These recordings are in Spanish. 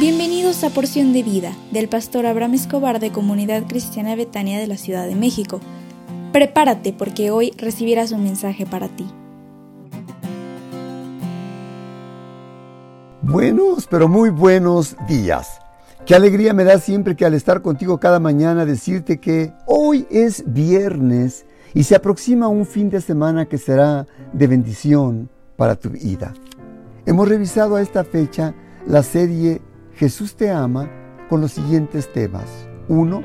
Bienvenidos a Porción de Vida del pastor Abraham Escobar de Comunidad Cristiana Betania de la Ciudad de México. Prepárate porque hoy recibirás un mensaje para ti. Buenos, pero muy buenos días. Qué alegría me da siempre que al estar contigo cada mañana decirte que hoy es viernes y se aproxima un fin de semana que será de bendición para tu vida. Hemos revisado a esta fecha la serie Jesús te ama con los siguientes temas. 1.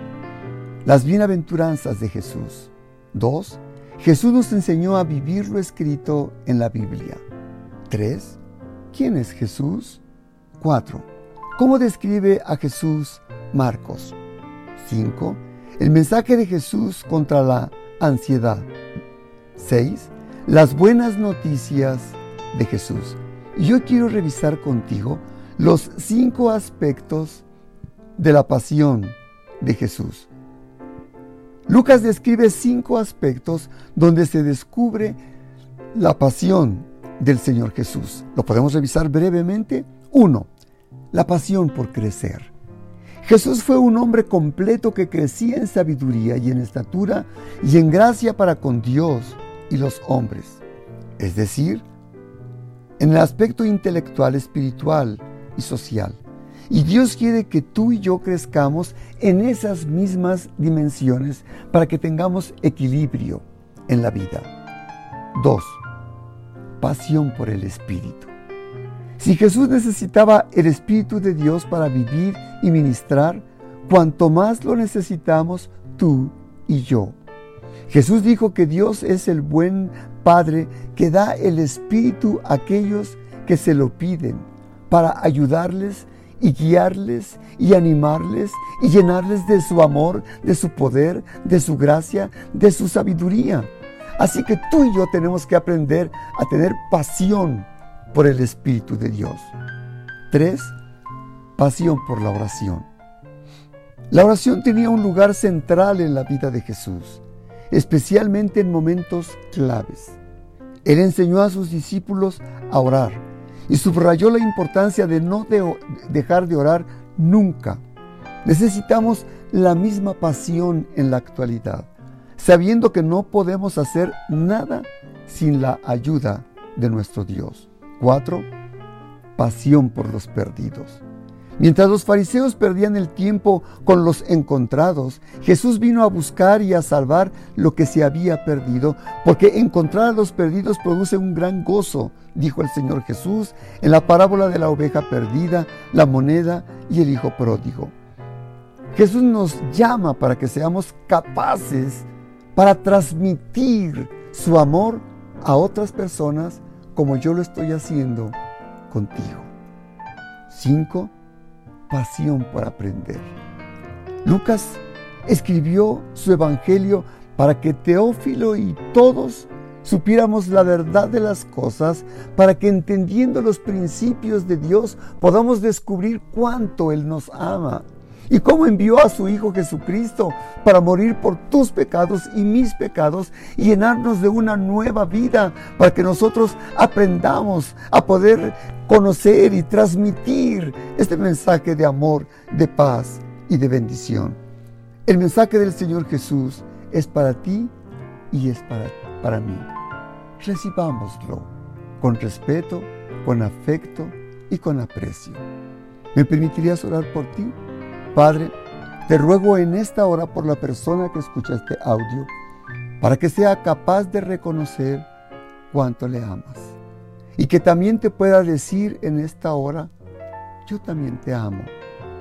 Las bienaventuranzas de Jesús. 2. Jesús nos enseñó a vivir lo escrito en la Biblia. 3. ¿Quién es Jesús? 4. ¿Cómo describe a Jesús Marcos? 5. El mensaje de Jesús contra la ansiedad. 6. Las buenas noticias de Jesús. Y yo quiero revisar contigo los cinco aspectos de la pasión de Jesús. Lucas describe cinco aspectos donde se descubre la pasión del Señor Jesús. Lo podemos revisar brevemente. Uno, la pasión por crecer. Jesús fue un hombre completo que crecía en sabiduría y en estatura y en gracia para con Dios y los hombres. Es decir, en el aspecto intelectual, espiritual, y social. Y Dios quiere que tú y yo crezcamos en esas mismas dimensiones para que tengamos equilibrio en la vida. 2. Pasión por el Espíritu. Si Jesús necesitaba el Espíritu de Dios para vivir y ministrar, cuanto más lo necesitamos tú y yo. Jesús dijo que Dios es el buen Padre que da el Espíritu a aquellos que se lo piden para ayudarles y guiarles y animarles y llenarles de su amor, de su poder, de su gracia, de su sabiduría. Así que tú y yo tenemos que aprender a tener pasión por el Espíritu de Dios. Tres, pasión por la oración. La oración tenía un lugar central en la vida de Jesús, especialmente en momentos claves. Él enseñó a sus discípulos a orar y subrayó la importancia de no dejar de orar nunca. Necesitamos la misma pasión en la actualidad, sabiendo que no podemos hacer nada sin la ayuda de nuestro Dios. 4. Pasión por los perdidos. Mientras los fariseos perdían el tiempo con los encontrados, Jesús vino a buscar y a salvar lo que se había perdido, porque encontrar a los perdidos produce un gran gozo, dijo el Señor Jesús en la parábola de la oveja perdida, la moneda y el hijo pródigo. Jesús nos llama para que seamos capaces para transmitir su amor a otras personas como yo lo estoy haciendo contigo. 5 pasión por aprender. Lucas escribió su evangelio para que Teófilo y todos supiéramos la verdad de las cosas, para que entendiendo los principios de Dios podamos descubrir cuánto Él nos ama y cómo envió a su Hijo Jesucristo para morir por tus pecados y mis pecados y llenarnos de una nueva vida para que nosotros aprendamos a poder conocer y transmitir este mensaje de amor, de paz y de bendición. El mensaje del Señor Jesús es para ti y es para, para mí. Recibámoslo con respeto, con afecto y con aprecio. ¿Me permitirías orar por ti? Padre, te ruego en esta hora por la persona que escucha este audio, para que sea capaz de reconocer cuánto le amas. Y que también te pueda decir en esta hora, yo también te amo,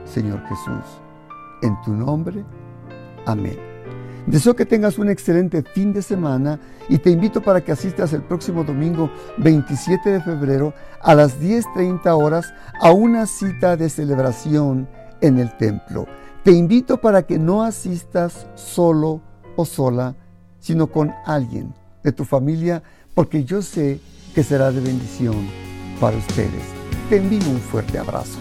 Señor Jesús. En tu nombre, amén. Deseo que tengas un excelente fin de semana y te invito para que asistas el próximo domingo 27 de febrero a las 10.30 horas a una cita de celebración en el templo. Te invito para que no asistas solo o sola, sino con alguien de tu familia, porque yo sé que será de bendición para ustedes. Te envío un fuerte abrazo.